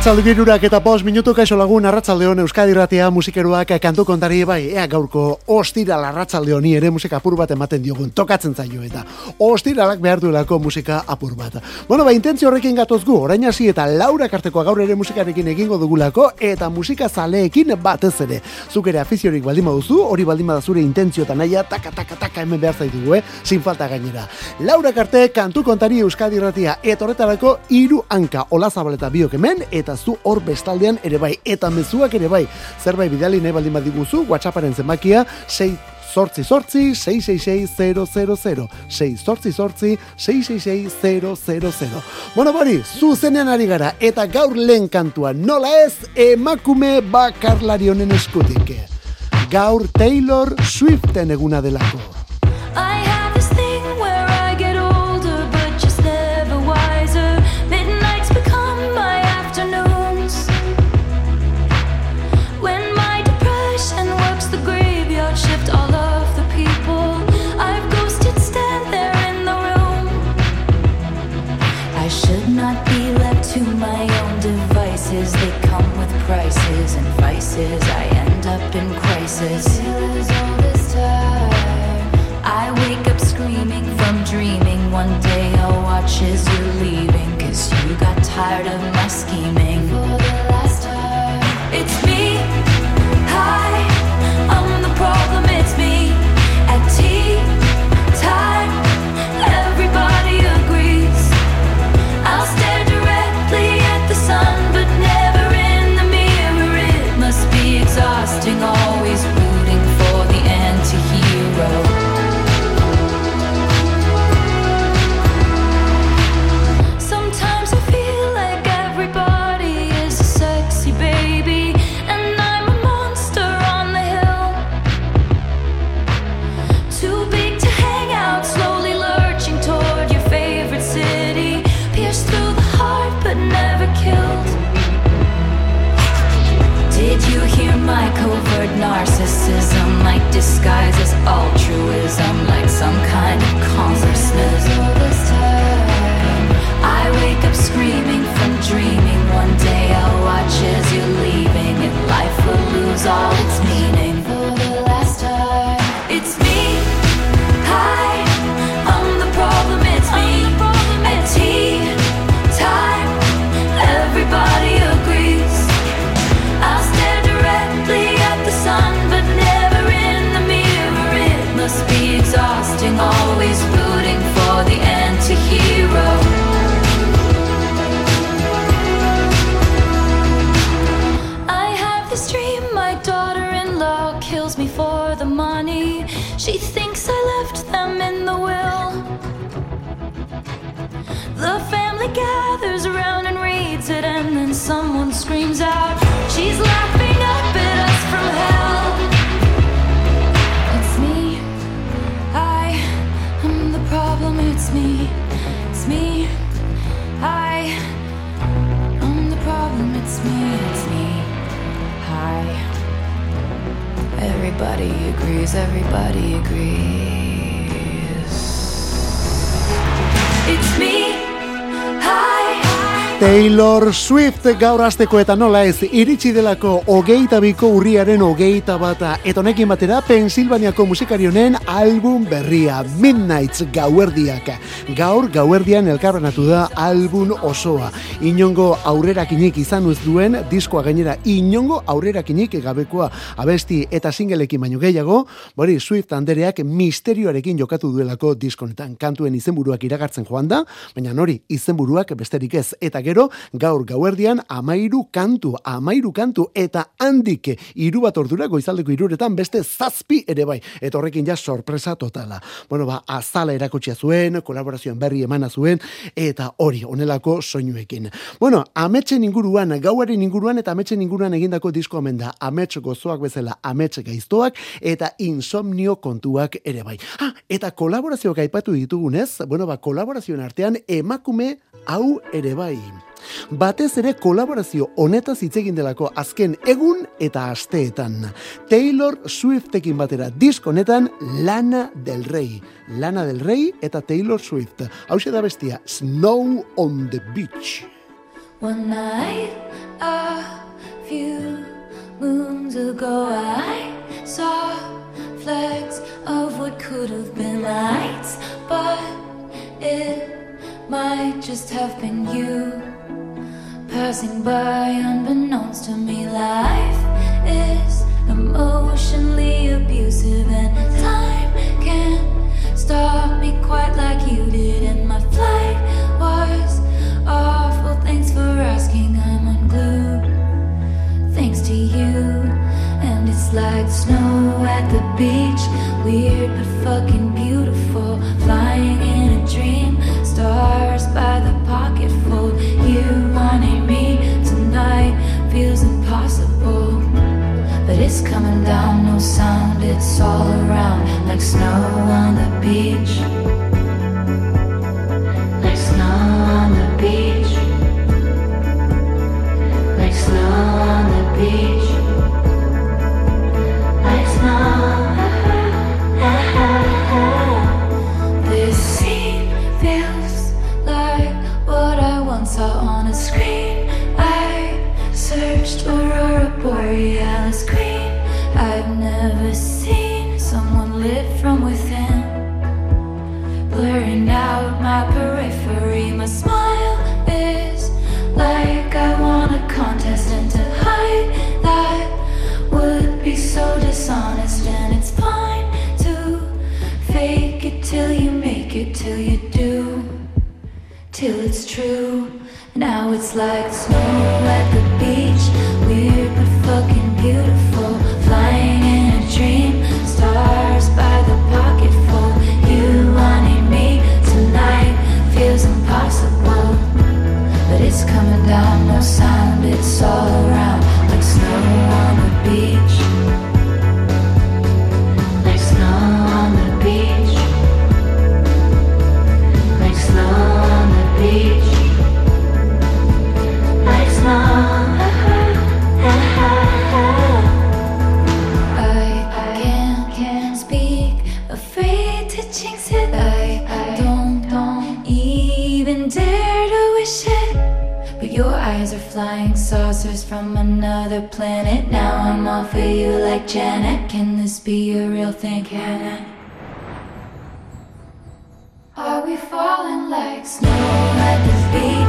Arratzalde birurak eta pos minutu kaixo lagun Arratzalde hon Euskadi Ratia musikeruak kantu kontari bai ea gaurko ostira Arratzalde honi ere musika apur bat ematen diogun tokatzen zaio eta ostiralak behar duelako musika apur bat. Bueno, ba, intentzio horrekin gatoz gu, orain hasi eta laura kartekoa gaur ere musikarekin egingo dugulako eta musika zaleekin batez ere. Zuk ere afiziorik baldin baduzu, hori baldin zure intentzio eta naia taka taka taka hemen behar zaitugu, eh? Sin falta gainera. Laura karte kantu kontari Euskadi Ratia eta horretarako hiru hanka olazabaleta biok hemen eta zu hor bestaldean ere bai, eta mezuak ere bai, zerbait bidali nahi baldin badiguzu, WhatsApparen zenbakia, 6 sortzi sortzi 666 6 sortzi sortzi 666 Bueno, bori, zuzenean ari gara, eta gaur lehen kantua, nola ez, emakume bakarlari honen eskutik. Gaur Taylor Swiften eguna delako. I wake up screaming from dreaming. One day I'll watch as you're leaving, cause you got tired of me. Swift gaur asteko eta nola ez iritsi delako hogeita biko urriaren hogeita bata. Eta honekin batera Pensilvaniako musikarionen album berria Midnights gauerdiak gaur gauerdian elkarrenatu da album osoa. Inongo aurrerakinik izan ez duen diskoa gainera inongo aurrerakinik gabekoa abesti eta singelekin baino gehiago bori Swift andereak misterioarekin jokatu duelako diskonetan kantuen izenburuak iragartzen joan da baina nori izenburuak besterik ez. Eta gero gaur gauerdian amairu kantu, amairu kantu eta handik hiru bat ordura goizaldeko iruretan beste zazpi ere bai. Eta horrekin ja sorpresa totala. Bueno, ba, azala erakutsia zuen, kolaborazioan berri emana zuen, eta hori, onelako soinuekin. Bueno, ametxen inguruan, gauaren inguruan eta ametxen inguruan egindako disko omen da. Amets gozoak bezala, amets gaiztoak eta insomnio kontuak ere bai. Ah, eta kolaborazioak aipatu ditugunez, bueno, ba, kolaborazioen artean emakume hau ere bai. Batez ere kolaborazio honetaz hitz egin delako azken egun eta asteetan. Taylor Swiftekin batera disk honetan Lana del Rey. Lana del Rey eta Taylor Swift. Hau da bestia Snow on the Beach. One night, a few moons ago, I saw flecks of what could have been lights, but it might just have been you passing by unbeknownst to me. Life is emotionally abusive, and time can't stop me quite like you did. And my flight was awful. Thanks for asking. I'm unglued. Thanks to you. And it's like snow at the beach. Weird but fucking beautiful. Flying in a dream. Stars by the it's coming down, no sound, it's all around. Like Now I'm all for you like Janet. Can this be a real thing? Can it? Are we falling like snow at the?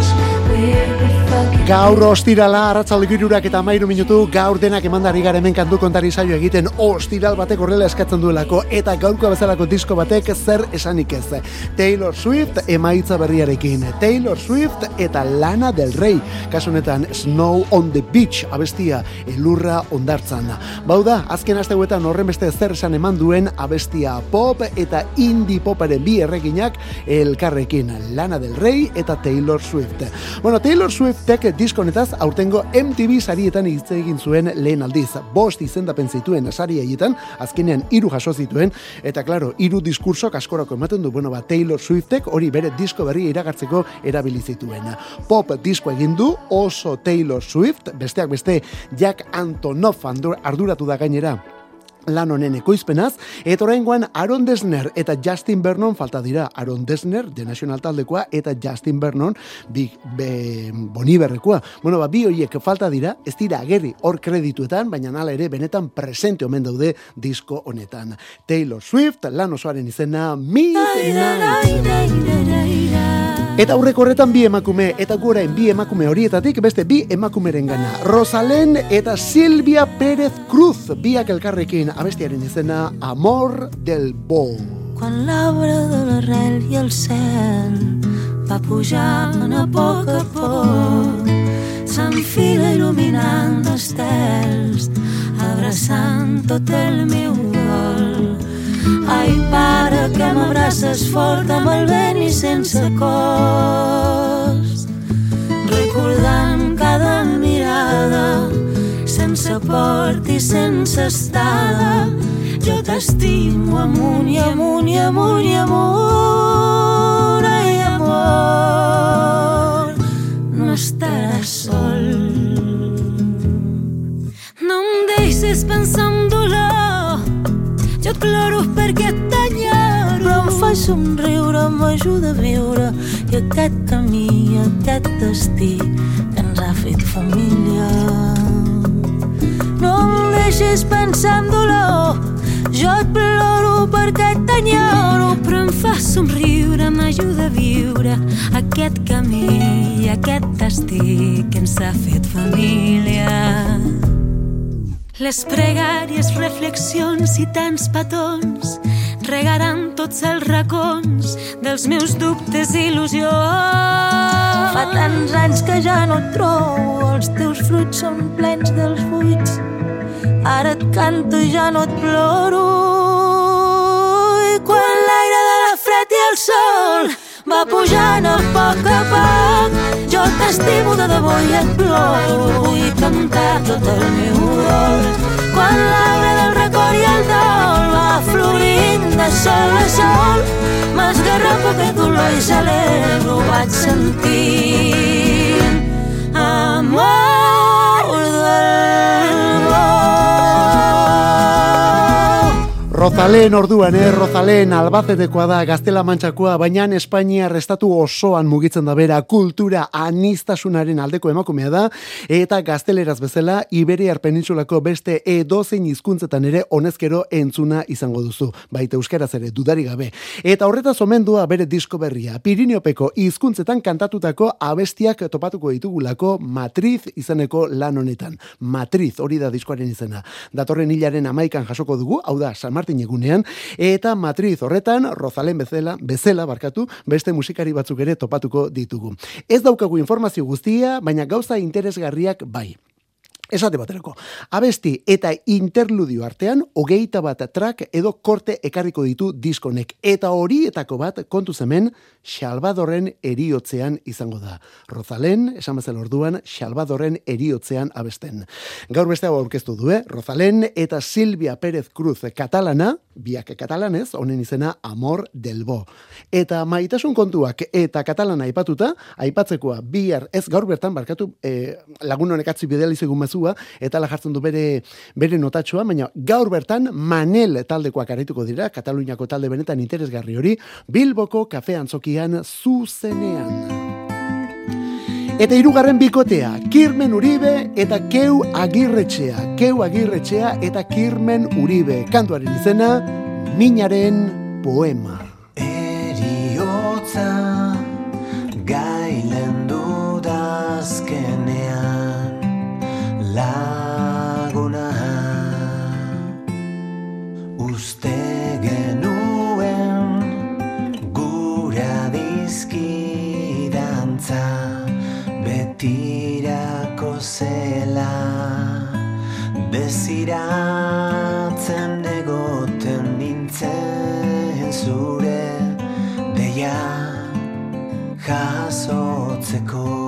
Gaur ostirala, arratzalde girurak eta mairu minutu, gaur denak emandari gara hemen kantu kontari saio egiten ostiral batek horrela eskatzen duelako, eta gaurko bezalako disko batek zer esanik ez. Taylor Swift emaitza berriarekin, Taylor Swift eta Lana del Rey, kasunetan Snow on the Beach abestia elurra ondartzan. Bauda, azken asteuetan horren beste zer esan eman duen abestia pop eta indie poparen bi erreginak elkarrekin, Lana del Rey eta Taylor Swift. Bueno, Taylor Swiftek diskonetaz aurtengo MTV sarietan hitz egin zuen lehen aldiz. Bost izendapen zituen sari haietan, azkenean hiru jaso zituen, eta claro, hiru diskurso kaskorako ematen du, bueno, ba, Taylor Swiftek hori bere disko berria iragartzeko erabili zituen. Pop disko egin du oso Taylor Swift, besteak beste Jack Antonoff arduratu da gainera lan honen ekoizpenaz, eta oraingoan Aaron Desner eta Justin Vernon falta dira. Aaron Desner, de National taldekoa, eta Justin Vernon, bi, be, boniberrekoa. Bueno, ba, bi horiek falta dira, ez dira agerri hor kredituetan, baina nala ere benetan presente omen daude disko honetan. Taylor Swift, lan osoaren izena Midnight. Eta aurreko horretan bi emakume, eta gurein bi emakume horietatik beste bi emakumeren gana. Rosalén eta Silvia Pérez Cruz, biak elkarrekin abestiaren izena Amor del Bo. Quan l'arbre de l'arrel i el cel va pujant a poc a poc s'enfila il·luminant estels abraçant tot el meu dol Ai, pare, que m'abraces fort amb el vent i sense cos recordant cada mirada sense port i sense estada. Jo t'estimo amunt i amunt i amunt i amunt. Ai amor no estaràs sol. No em deixes pensar en dolor. Jo et ploro perquè t'enyoro. Però em fa somriure m'ajuda a viure. I aquest camí aquest destí que s'ha fet família. No em deixis pensar en dolor, jo et ploro perquè t'enyoro, però em fa somriure, m'ajuda a viure aquest camí i aquest destí que ens ha fet família. Les pregàries, reflexions i tants petons regaran tots els racons dels meus dubtes i il·lusions. Fa tants anys que ja no et trobo, els teus fruits són plens dels buits. Ara et canto i ja no et ploro. I quan l'aire de la fred i el sol va pujant a poc a poc, jo t'estimo de debò i et ploro. Vull cantar tot el meu dol. Quan l'arbre del record i el dol va florint de sol a sol, un angelet ho vaig sentir. Rozalen orduan, eh? Rozalen albazetekoa da gaztela mantxakoa, baina Espainia restatu osoan mugitzen da bera kultura anistasunaren aldeko emakumea da, eta gazteleraz bezala Iberiar penintsulako beste edozein hizkuntzetan ere honezkero entzuna izango duzu, baita euskaraz ere dudari gabe. Eta horretaz omendua bere disko berria, Pirineopeko hizkuntzetan kantatutako abestiak topatuko ditugulako Matriz izeneko lan honetan. Matriz hori da diskoaren izena. Datorren hilaren amaikan jasoko dugu, hau da, San Martin egunean, eta Matriz horretan, Rozalen bezala, bezala barkatu, beste musikari batzuk ere topatuko ditugu. Ez daukagu informazio guztia, baina gauza interesgarriak bai. Esate baterako, abesti eta interludio artean, hogeita bat track edo korte ekarriko ditu diskonek. Eta horietako bat, kontu hemen Salvadorren eriotzean izango da. Rozalen, esan bezala orduan, Salvadorren eriotzean abesten. Gaur beste hau aurkeztu du, eh? Rozalen eta Silvia Pérez Cruz katalana, biak katalanez, honen izena Amor del Bo. Eta maitasun kontuak eta katalana aipatuta, aipatzekoa bihar ez gaur bertan barkatu eh, lagun honek atzi bideli zigun mezua, eta la jartzen du bere, bere notatxoa, baina gaur bertan Manel taldekoak arituko dira, Kataluniako talde benetan interesgarri hori, Bilboko kafe antzokian zuzenean. Eta hirugarren bikotea, Kirmen Uribe eta Keu Agirretxea. Keu Agirretxea eta Kirmen Uribe. Kantuaren izena, Minaren Poema. Eriotza gailen dudazkenean desiratzen egoten nintzen zure deia jasotzeko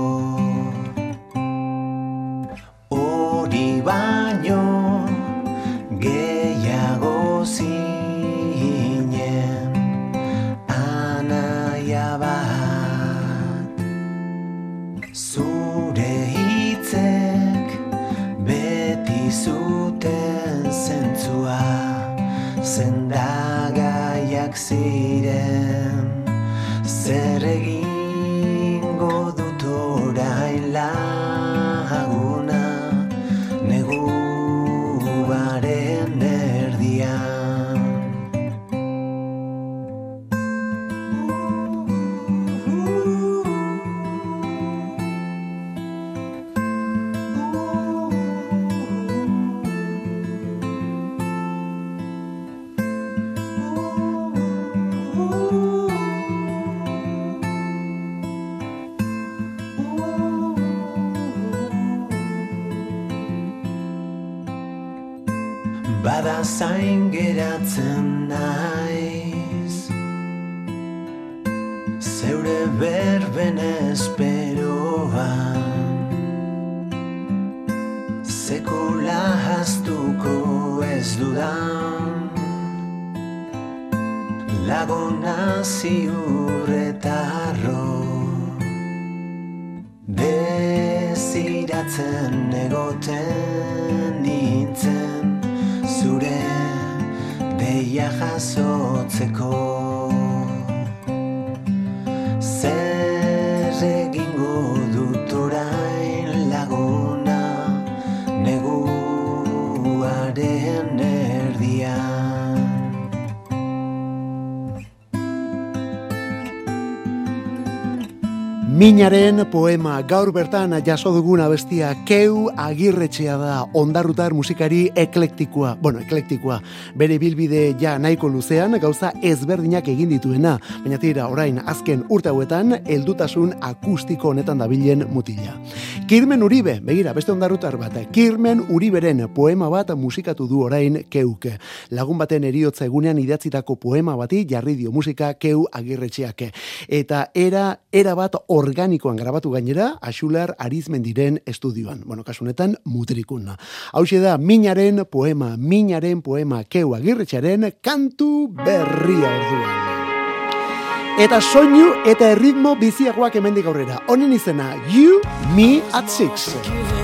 Bada zain geratzen naiz. Zeure berben esperoan Sekula hastuko ez dudan. Laguna ziurretarro Desiratzen egoten nintzen Zure deia jasotzeko Minaren poema gaur bertan jaso duguna bestia keu agirretxea da ondarrutar musikari eklektikoa. Bueno, eklektikoa. Bere bilbide ja nahiko luzean gauza ezberdinak egin dituena. Baina tira, orain azken urte hauetan heldutasun akustiko honetan dabilen mutila. Kirmen Uribe, begira, beste ondarrutar bat. Kirmen Uriberen poema bat musikatu du orain keuke. Lagun baten eriotza egunean idatzitako poema bati jarri dio musika keu agirretxeak. Eta era, era bat organikoan grabatu gainera, Axular Arizmendiren estudioan. Bueno, kasunetan, mutrikun. Hau da, minaren poema, minaren poema, keu agirretxaren kantu berria orduan. Eta soinu eta erritmo biziagoak hemendik aurrera. Honen izena, You, Me at Six.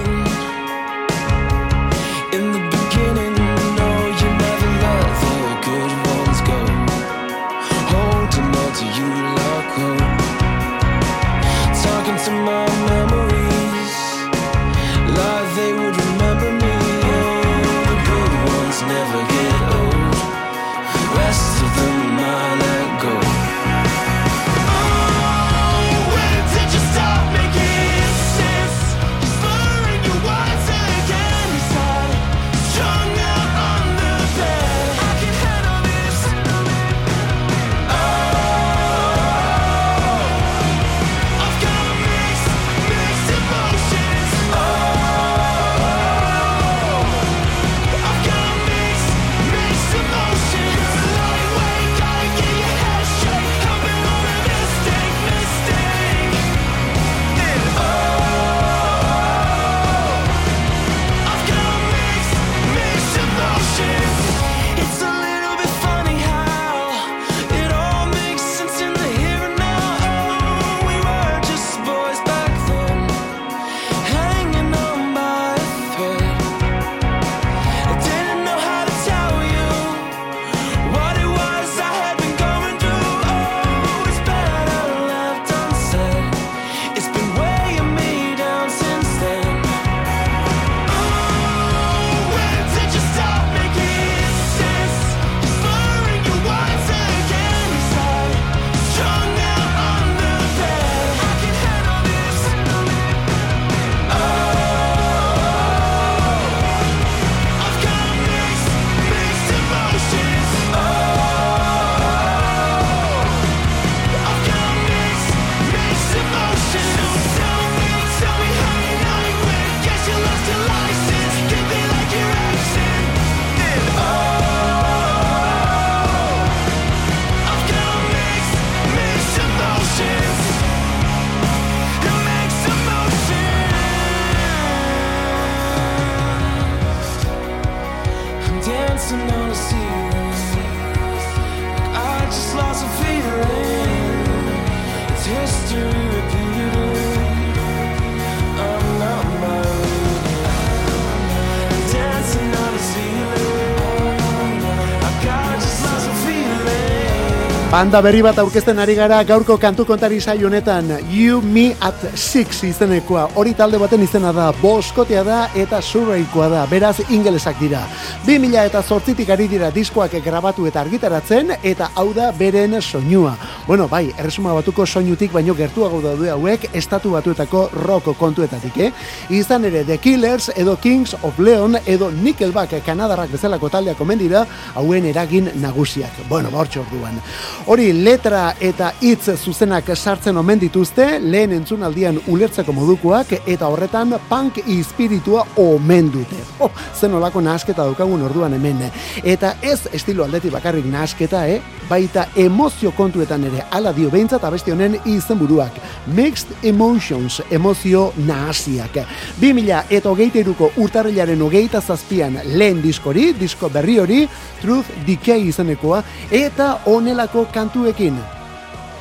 Banda berri bat aurkezten ari gara gaurko kantu kontari saio honetan You Me at Six izenekoa. Hori talde baten izena da, boskotea da eta surreikoa da, beraz ingelesak dira. 2000 eta zortzitik ari dira diskoak grabatu eta argitaratzen eta hau da beren soinua. Bueno, bai, erresuma batuko soinutik baino gertuago daude hauek estatu batuetako rock kontuetatik, eh? Izan ere The Killers edo Kings of Leon edo Nickelback kanadarrak bezalako taldeak omen dira hauen eragin nagusiak. Bueno, ba, hortxe orduan. Hori letra eta hitz zuzenak sartzen omen dituzte, lehen entzunaldian ulertzeko modukoak eta horretan punk ispiritua omen dute. Oh, zen olako nahasketa daukagun orduan hemen. Eta ez estilo aldetik bakarrik nahasketa, eh? baita emozio kontuetan ere ala dio behintzat abesti honen izenburuak. Mixed Emotions, emozio nahasiak. 2000 eta hogeita iruko urtarrilaren hogeita zazpian lehen diskori, disko berri hori, Truth Decay izenekoa, eta onelako kantuekin.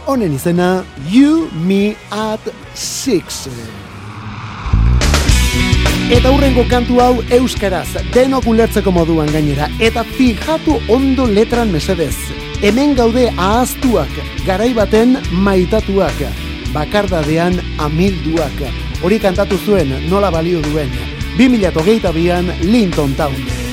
Honen izena, You Me at Six. Eta hurrengo kantu hau euskaraz, denok ulertzeko moduan gainera, eta fijatu ondo letran mesedez. Hemen gaude ahaztuak, garai baten maitatuak, bakardadean amilduak. Hori kantatu zuen, nola balio duen. 2022an Linton Town.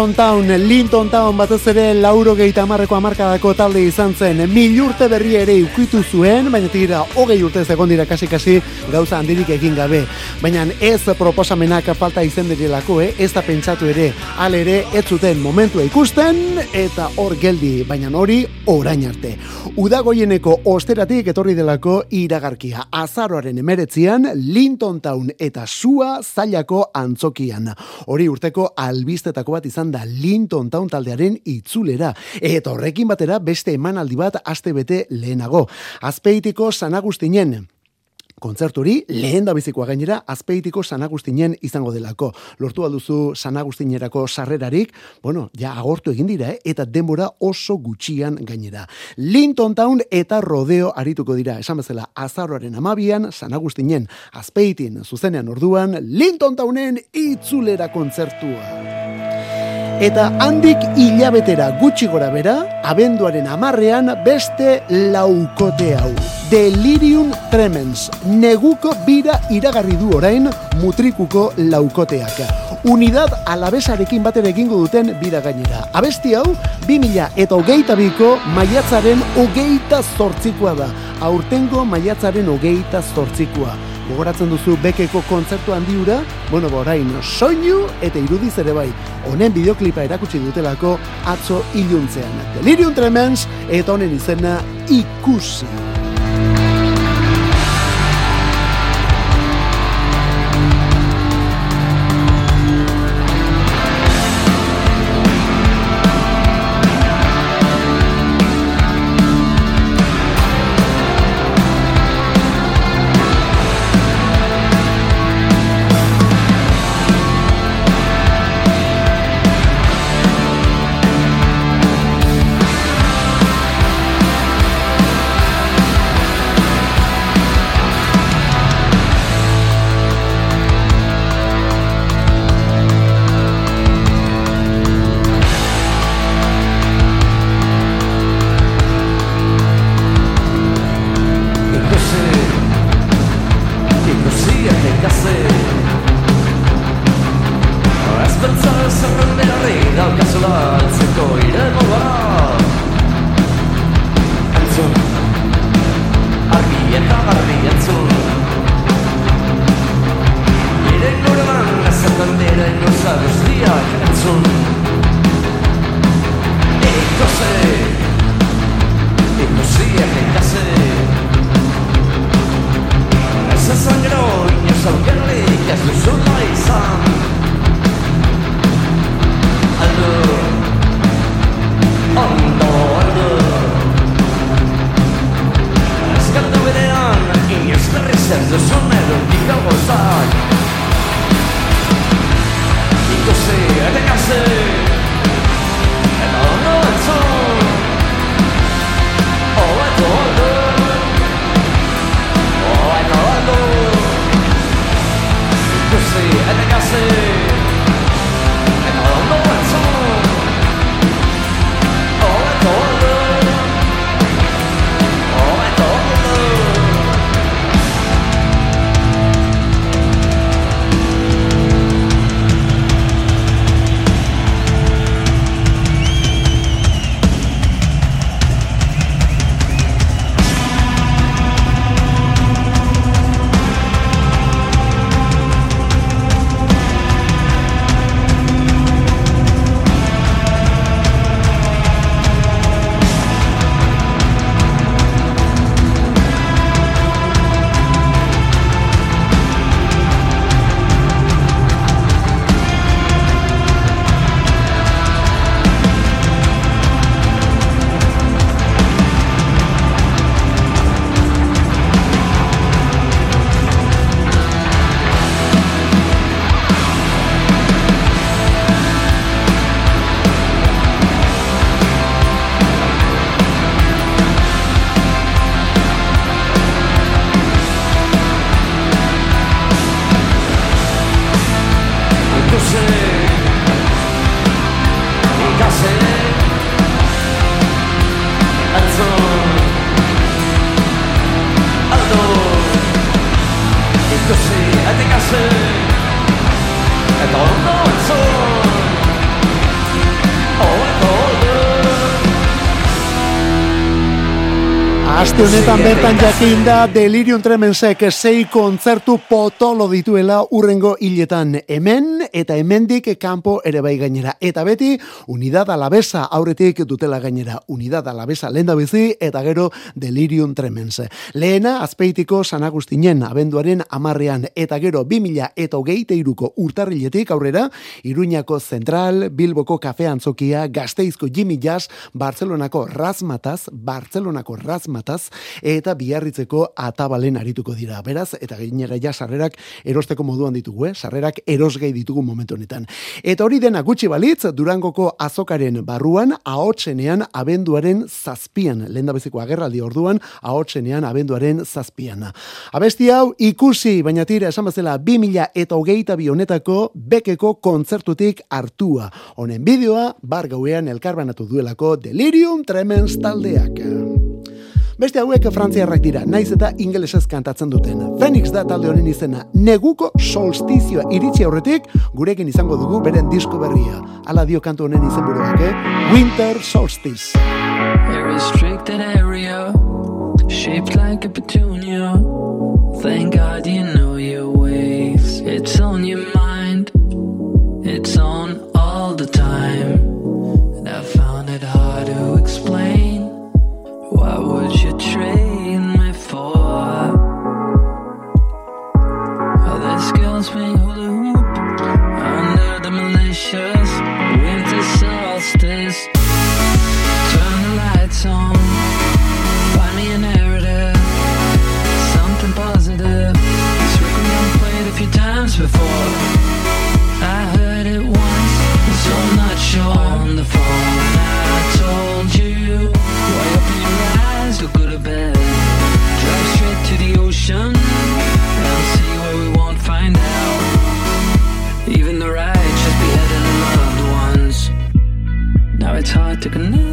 Linton Town, Linton Town batez ere lauro gehieta amarreko amarkadako talde izan zen. Mil urte berri ere ukitu zuen, baina tira hogei urte egon dira kasi-kasi gauza handirik egin gabe. Baina ez proposamenak falta izen direlako, eh? ez da pentsatu ere, al ere ez zuten momentua ikusten, eta hor geldi, baina hori orain arte. Udagoieneko osteratik etorri delako iragarkia. Azaroaren emeretzian, Linton Town eta Sua zailako antzokian. Hori urteko albistetako bat izan da Linton Town taldearen itzulera. Eta horrekin batera beste emanaldi bat aste bete lehenago. Azpeitiko San Agustinen kontzerturi lehen da bizikoa gainera azpeitiko San Agustinen izango delako. Lortu alduzu San Agustinerako sarrerarik, bueno, ja agortu egin dira, eh? eta denbora oso gutxian gainera. Linton Town eta Rodeo arituko dira, esan bezala azaroaren amabian, San Agustinen azpeitin zuzenean orduan, Linton Townen itzulera kontzertua. Eta handik hilabetera gutxi gora bera, abenduaren amarrean beste laukote hau. Delirium Tremens, neguko bira iragarri du orain mutrikuko laukoteak. Unidad alabesarekin batera egingo duten bira gainera. Abesti hau, 2000 eta hogeita biko maiatzaren hogeita zortzikoa da. Aurtengo maiatzaren hogeita zortzikoa. Gogoratzen duzu bekeko kontzertu handiura, bueno, ba, orain soinu eta irudiz ere bai. Honen bideoklipa erakutsi dutelako atzo iluntzean. Delirium Tremens eta honen izena. Ikusi, Aste honetan bertan jakin da Delirium Tremensek sei kontzertu potolo dituela urrengo hiletan hemen eta hemendik kanpo ere bai gainera. Eta beti Unidad Alavesa aurretik dutela gainera. Unidad Alavesa lenda bizi eta gero Delirium Tremens. Lehena azpeitiko San Agustinen abenduaren amarrean eta gero 2000 eta hogeita iruko urtarriletik aurrera Iruñako Zentral, Bilboko Kafe Antzokia, Gazteizko Jimmy Jazz, Barcelonako Razmataz, Barcelonako Razmataz eta biarritzeko atabalen arituko dira. Beraz, eta gainera ja sarrerak erosteko moduan ditugu, eh? sarrerak erosgai ditugu momentu honetan. Eta hori dena gutxi balitz, Durangoko azokaren barruan, ahotsenean abenduaren zazpian, lehen beziko agerraldi orduan, ahotsenean abenduaren zazpian. Abesti hau ikusi, baina tira esan bezala 2000 eta hogeita bi honetako bekeko kontzertutik hartua. Honen bideoa, bar gauean elkarbanatu duelako Delirium Tremens taldeak. Beste hauek frantziarrak dira, naiz eta ingelesez kantatzen duten. Phoenix da talde honen izena, neguko solstizioa iritsi aurretik, gurekin izango dugu beren disko berria. Ala dio kantu honen izenburuak, eh? Winter Solstice. A restricted area, shaped like a petunia. Thank God you know your ways. It's on your mind, it's on all the time. tells me took a new.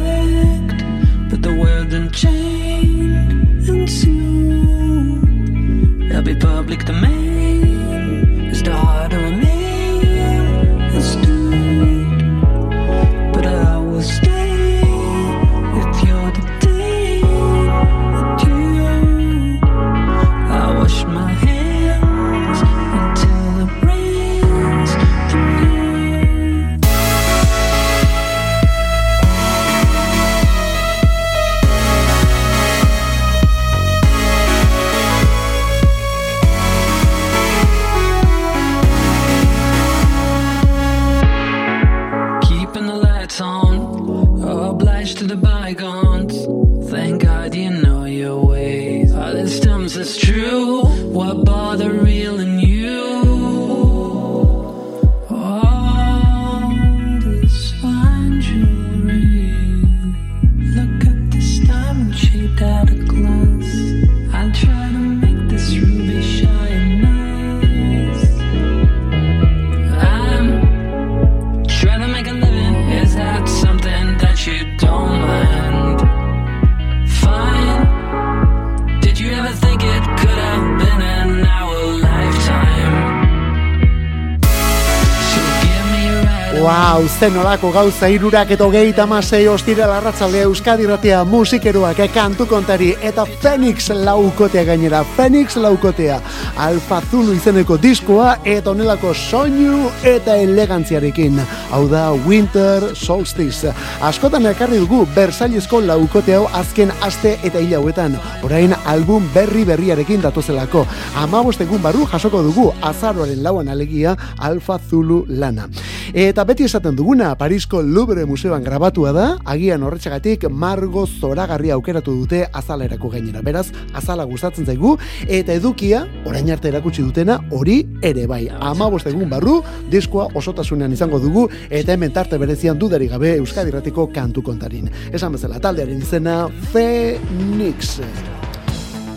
Zen olako gauza irurak eta hogeita masei ostira larratzaldea Euskadi ratea musikeroak eh, kantu kontari eta Phoenix laukotea gainera, Phoenix laukotea Alfa Zulu izeneko diskoa eta onelako soinu eta elegantziarekin. Hau da Winter Solstice. Askotan ekarri dugu Versaillesco laukote hau azken aste eta hil hauetan. Orain album berri berriarekin datozelako. Amabost egun barru jasoko dugu azaroaren lauan alegia Alfa Zulu lana eta beti esaten duguna Parisko Louvre Museoan grabatua da agian horretxagatik margo zoragarria aukeratu dute azalerako gainera. Beraz azala gustatzen zaigu eta edukia orain arte erakutsi dutena hori ere bai. Amabost egun barru diskoa osotasunean izango dugu eta hemen tarte berezian dudari gabe Euskadi Ratiko kantu kontarin. Esan bezala taldearen izena Phoenix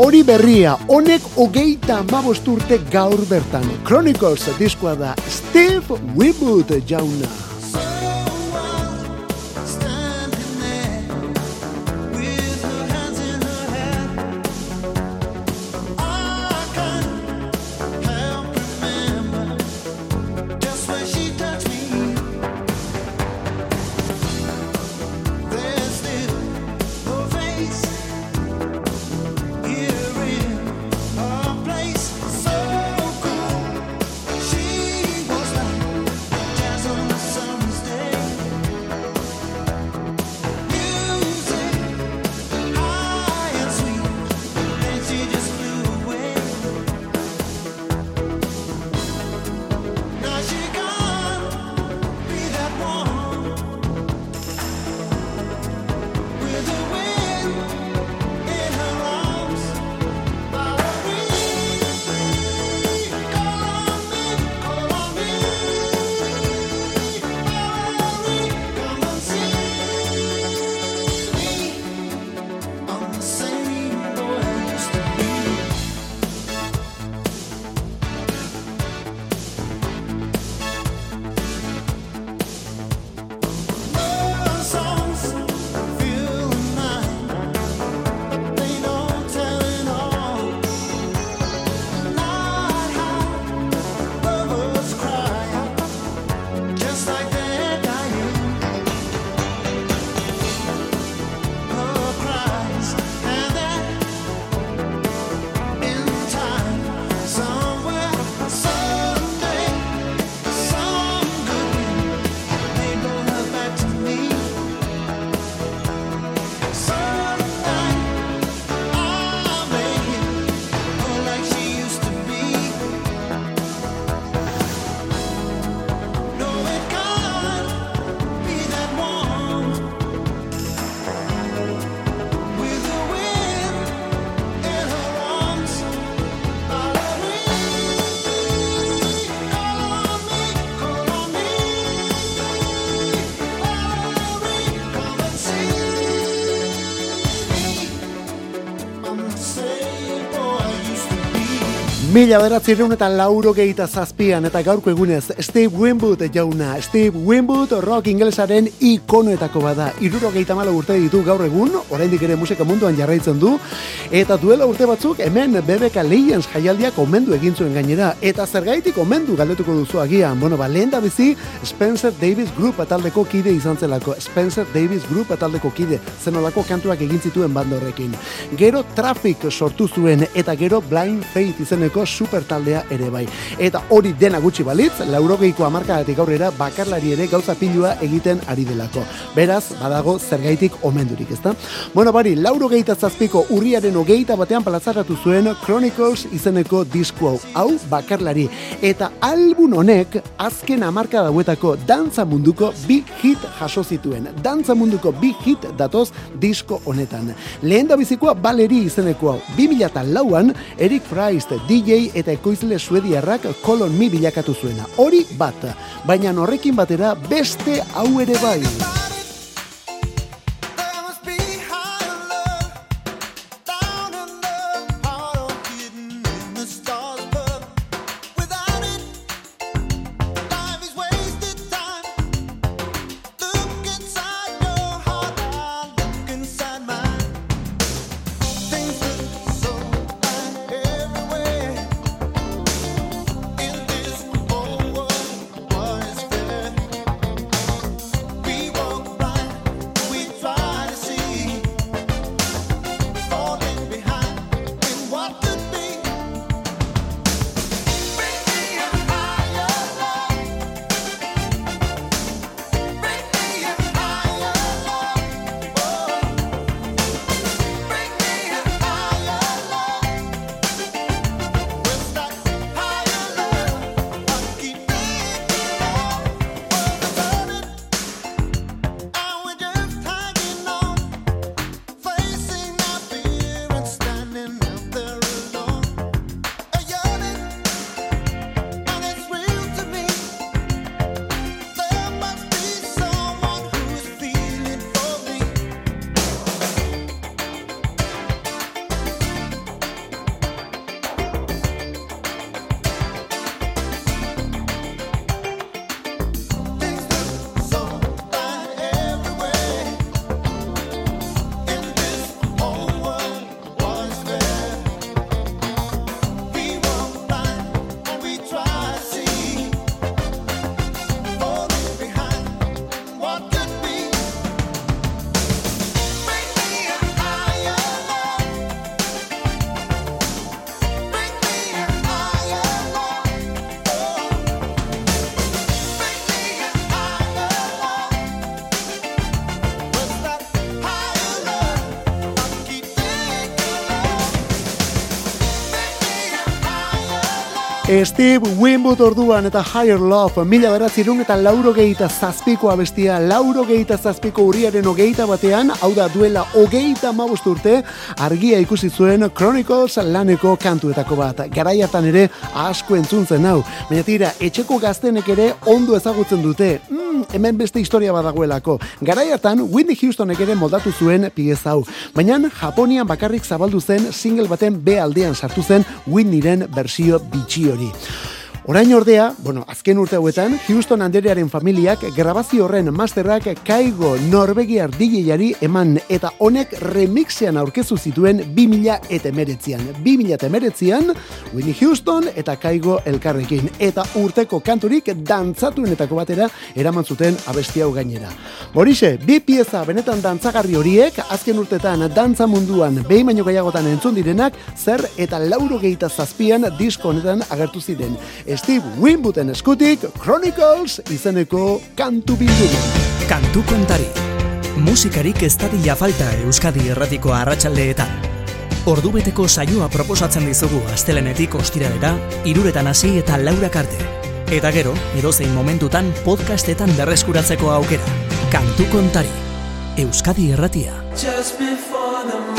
Hori berria, honek hogeita amabost urte gaur bertan. Chronicles diskoa da Steve Winwood jauna. Mila beratzerun eta lauro gehieta zazpian eta gaurko egunez Steve Winwood jauna. Steve Winwood rock ingelesaren ikonoetako bada. Iruro gehieta mala urte ditu gaur egun, oraindik ere musika munduan jarraitzen du. Eta duela urte batzuk hemen BBK Legends jaialdiak omendu egin zuen gainera. Eta zergaitik omendu galdetuko duzu agian. Bueno, ba, lehen da bizi Spencer Davis Group ataldeko kide izan zelako. Spencer Davis Group ataldeko kide. Zenolako kantuak egin zituen bando horrekin. Gero Traffic sortu zuen eta gero Blind Faith izeneko super taldea ere bai. Eta hori dena gutxi balitz, laurogeiko amarkadatik aurrera bakarlari ere gauza pilua egiten ari delako. Beraz, badago zergaitik omendurik, ezta? Bueno, bari, laurogeita zazpiko urriaren ogeita batean plazaratu zuen Chronicles izeneko disko hau, hau bakarlari. Eta album honek azken amarka dauetako dantza munduko bi hit jaso zituen. Dantza munduko bi hit datoz disko honetan. Lehen da bizikoa baleri izeneko hau. 2000 lauan Eric Priest, DJ eta ekoizle suediarrak kolon mi bilakatu zuena. Hori bat, baina horrekin batera beste hau ere bai. Steve Winwood orduan eta Higher Love, mila beratzirun eta lauro gehieta zazpiko abestia, lauro gehieta zazpiko urriaren ogeita batean, hau da duela ogeita mabost urte, argia ikusi zuen Chronicles laneko kantuetako bat. Garaiatan ere asko entzun zen hau. Baina tira, etxeko gaztenek ere ondo ezagutzen dute. Mm, hemen beste historia badagoelako. Garaiatan, Whitney Houstonek ere moldatu zuen pieza hau. Baina Japonian bakarrik zabaldu zen single baten B aldean sartu zen Whitneyren bersio bitxi hori. Germany. Orain ordea, bueno, azken urte hauetan, Houston Anderearen familiak grabazio horren masterrak kaigo Norvegiar DJari eman eta honek remixean aurkezu zituen 2000 eta emeretzian. 2000 eta emeretzian, Winnie Houston eta kaigo elkarrekin. Eta urteko kanturik dantzatuenetako batera eraman zuten abesti hau gainera. Horixe, bi pieza benetan dantzagarri horiek, azken urtetan dantza munduan behin baino gehiagotan entzun direnak, zer eta lauro gehieta zazpian disko honetan agertu ziren. Steve Winwooden eskutik Chronicles izeneko kantu bilduma. Kantu kontari. Musikarik ez dadila falta Euskadi erratiko arratsaldeetan. Ordubeteko saioa proposatzen dizugu astelenetik ostiralera, iruretan hasi eta laurak arte. Eta gero, edozein momentutan podcastetan berreskuratzeko aukera. Kantu kontari. Euskadi erratia. Just before the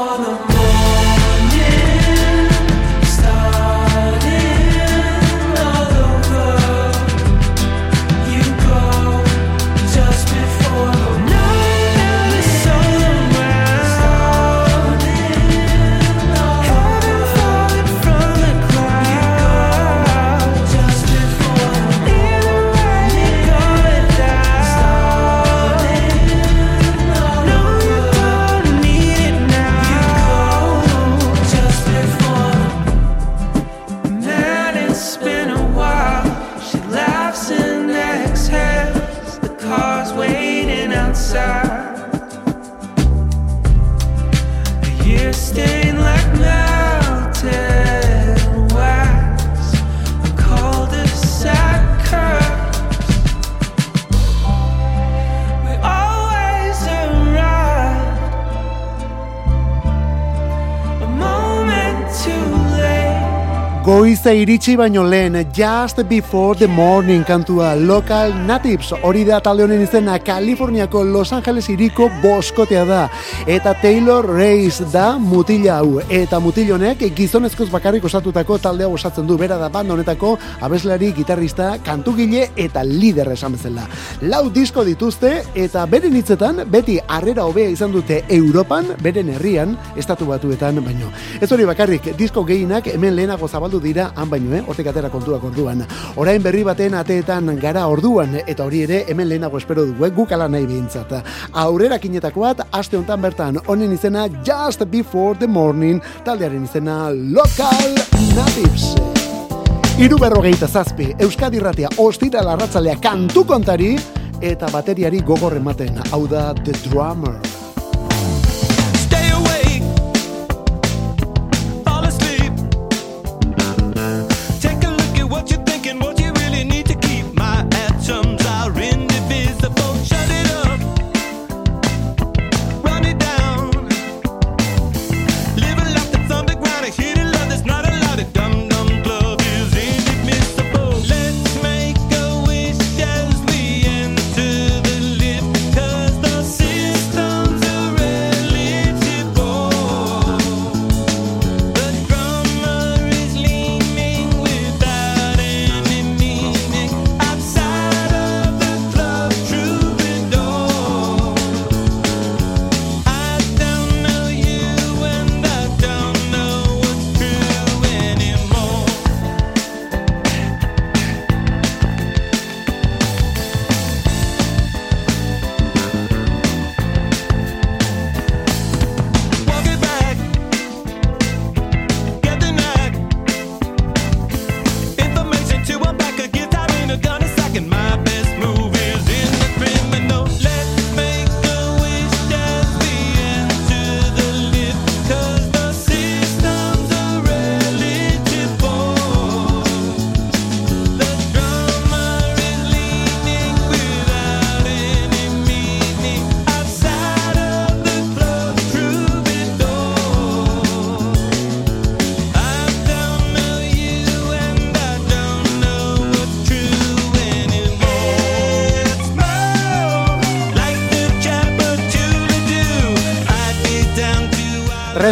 Just Goiza iritsi baino lehen Just Before the Morning kantua Local Natives hori da talde honen izena Kaliforniako Los Angeles iriko boskotea da eta Taylor Reis da mutila hau eta mutil honek gizonezkoz bakarrik osatutako taldea osatzen du bera da banda honetako abeslari, gitarrista, kantugile eta lider esan bezala. Lau disko dituzte eta beren hitzetan beti harrera hobea izan dute Europan, beren herrian, estatu batuetan baino. Ez hori bakarrik, disko gehienak hemen lehenago zabaldu dira han baino, eh? hortik atera kontuak orduan. Orain berri baten ateetan gara orduan, eta hori ere hemen lehenago espero dugu, eh? guk ala nahi behintzat. Aurrera kinetako bat, aste hontan bertan, honen izena Just Before the Morning, taldearen izena Local Natives. Iru berrogeita zazpi, Euskadi Ratia, ostira larratzalea kantu kontari, eta bateriari gogor ematen, hau da The Drummer.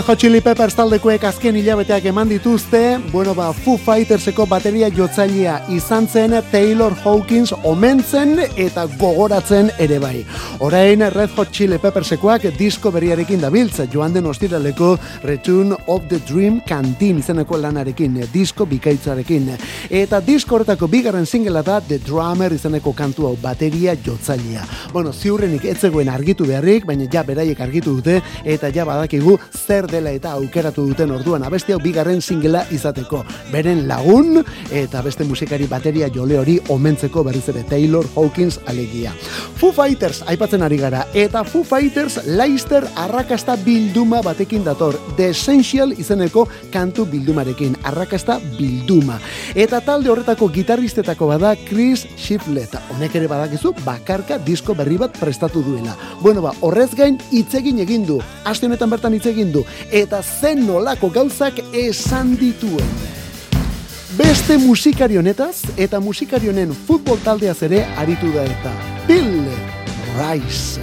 Hot Chili Peppers taldekoek azken hilabeteak eman dituzte, bueno ba, Foo Fighterseko bateria jotzailea izan zen Taylor Hawkins omentzen eta gogoratzen ere bai. Orain Red Hot Chili Peppersekoak disko berriarekin dabiltza joan den ostiraleko Return of the Dream kantin izeneko lanarekin, disko bikaitzarekin. Eta disko horretako bigarren singela da The Drummer izeneko kantu hau bateria jotzailea. Bueno, ziurrenik ez zegoen argitu beharrik, baina ja beraiek argitu dute eta ja badakigu zer dela eta aukeratu duten orduan abesti hau bigarren singela izateko. Beren lagun eta beste musikari bateria jole hori omentzeko berriz ere Taylor Hawkins alegia. Foo Fighters aipatzen ari gara eta Foo Fighters Leicester arrakasta bilduma batekin dator. The Essential izeneko kantu bildumarekin. Arrakasta bilduma. Eta talde horretako gitarristetako bada Chris Shiflett. Honek ere badakizu bakarka disko berri bat prestatu duela. Bueno ba, horrez gain hitzegin egin du. Aste honetan bertan hitz egin du eta zen nolako gauzak esan dituen. Beste musikari honetaz eta musikari honen futbol taldeaz ere aritu da eta Bill Rice.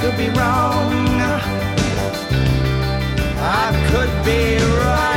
Could be wrong. I could be right.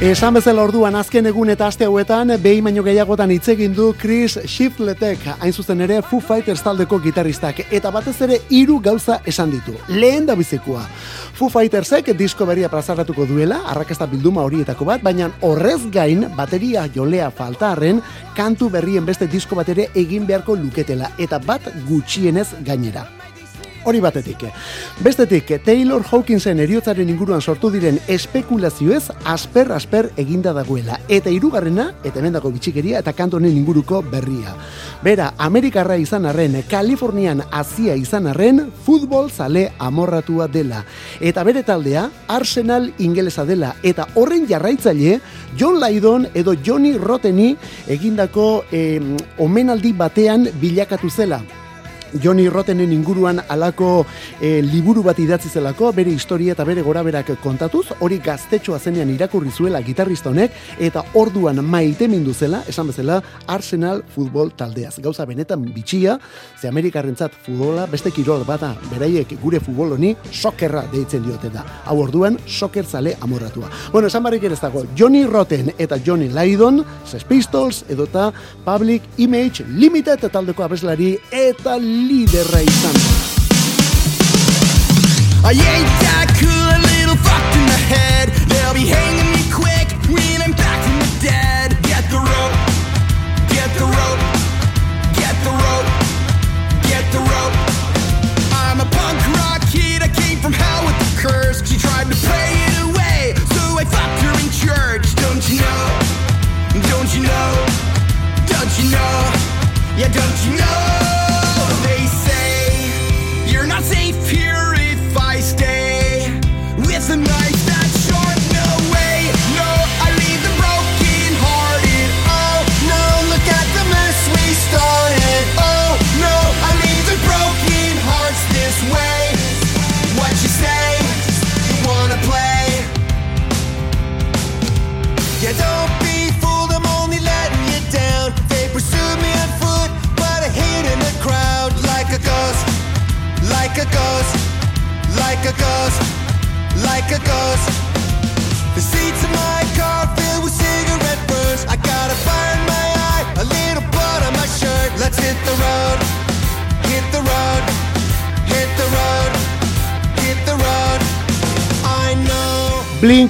Esan bezala orduan azken egun eta aste hauetan behin baino gehiagotan hitz egin du Chris Shifletek, hain zuzen ere Foo Fighters taldeko gitaristak eta batez ere hiru gauza esan ditu. Lehen da bizikoa. Foo Fightersek disko berria plazaratuko duela, arrakasta bilduma horietako bat, baina horrez gain bateria jolea faltarren kantu berrien beste disko bat ere egin beharko luketela eta bat gutxienez gainera. Hori batetik. Bestetik, Taylor Hawkinsen eriotzaren inguruan sortu diren espekulazioez asper-asper eginda dagoela. Eta hirugarrena, eta hemen dago bitxikeria, eta kantu honen inguruko berria. Bera, Amerikarra izan arren, Kalifornian azia izan arren, futbol zale amorratua dela. Eta bere taldea, Arsenal ingelesa dela. Eta horren jarraitzaile, John Lydon edo Johnny Rotteni egindako eh, omenaldi batean bilakatu zela. Johnny Rottenen inguruan alako e, liburu bat idatzi zelako, bere historia eta bere goraberak kontatuz, hori gaztetxoa zenean irakurri zuela gitarrista honek, eta orduan maite mindu zela, esan bezala, Arsenal futbol taldeaz. Gauza benetan bitxia, ze Amerikarrentzat futbola beste kirol bata, beraiek gure futbol honi sokerra deitzen diote da. Hau orduan, soker zale amorratua. Bueno, esan barrik ere ez dago, Johnny Rotten eta Johnny Lydon, Sex Pistols, edota Public Image Limited taldeko abeslari eta liderra izan. I ain't that cool, a little fucked in the head. They'll be hanging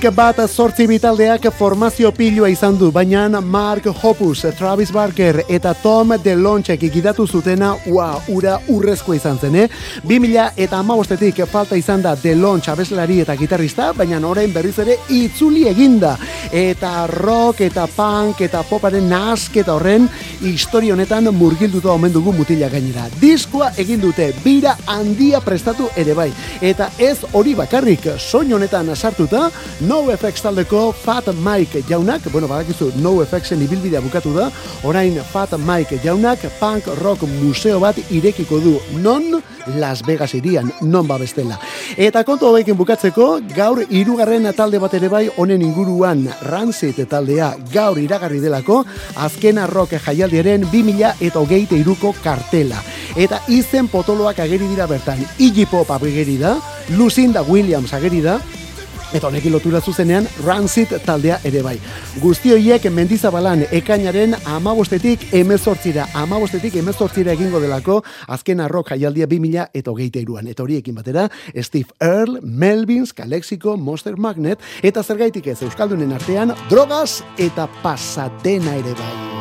Blink bat sortzi bitaldeak formazio pilua izan du, baina Mark Hoppus, Travis Barker eta Tom DeLonchek gidatu zutena, ua, ura urrezko izan zen, eh? 2000 eta amabostetik falta izan da DeLonch abeslari eta gitarrista, baina orain berriz ere itzuli eginda. Eta rock eta punk eta poparen nasketa horren historia honetan murgilduta omen dugu mutila gainera. Diskoa egin dute, bira handia prestatu ere bai. Eta ez hori bakarrik, soin honetan sartuta, No FX taldeko Fat Mike jaunak, bueno, badakizu No FXen ibilbidea bukatu da, orain Fat Mike jaunak punk rock museo bat irekiko du, non Las Vegas irian, non ba bestela. Eta kontu hauekin bukatzeko, gaur hirugarren talde bat ere bai honen inguruan Rancid taldea gaur iragarri delako, azkena rock jaialdiaren 2000 eta hogeite iruko kartela. Eta izen potoloak ageri dira bertan, Iggy Pop ageri da, Lucinda Williams ageri da, Eta honekin lotura zuzenean Rancid taldea ere bai. Guzti horiek mendizabalan ekainaren amabostetik emezortzira, amabostetik emezortzira egingo delako azken arrok jaialdia 2000 eta hogeita iruan. Eta horiekin batera, Steve Earle, Melvins, Calexico, Monster Magnet, eta zergaitik ez Euskaldunen artean, drogas eta pasatena ere bai.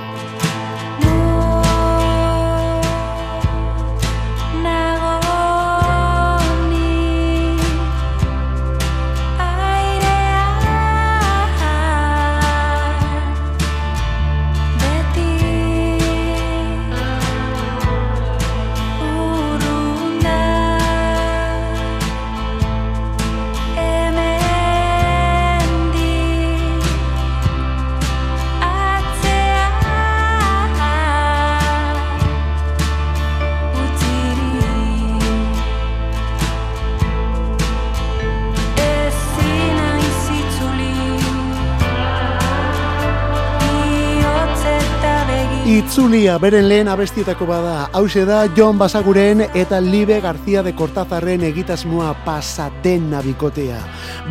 Itzulia beren lehen abestietako bada, hause da John Basaguren eta Libe García de Cortazarren egitasmoa pasaten bikotea.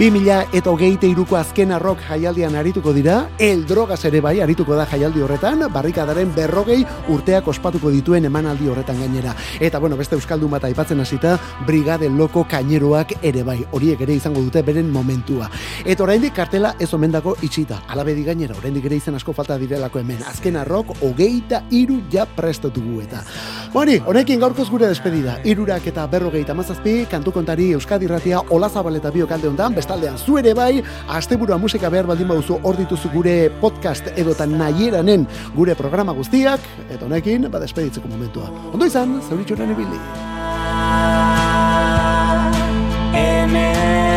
2000 eta hogeite iruko azken arrok jaialdian arituko dira, el drogas ere bai arituko da jaialdi horretan, barrikadaren berrogei urteak ospatuko dituen emanaldi horretan gainera. Eta bueno, beste euskaldun bat aipatzen hasita, Brigade Loko Kaineroak ere bai, horiek ere izango dute beren momentua. Eta oraindik kartela ez omendako itxita, alabedi gainera, oraindik ere izen asko falta direlako hemen, azken arrok berrogeita iru ja presta dugu eta. Bani, honekin gaurkoz gure despedida. Irurak eta berrogeita mazazpi, kantu kontari Euskadi Ratia Olazabal eta Biokalde ondan, bestaldean zuere bai, asteburua musika behar baldin baduzu hor dituzu gure podcast edota nahieranen gure programa guztiak, eta honekin, ba, despeditzeko momentua. Ondo izan, zauritxuran ebili. Amen.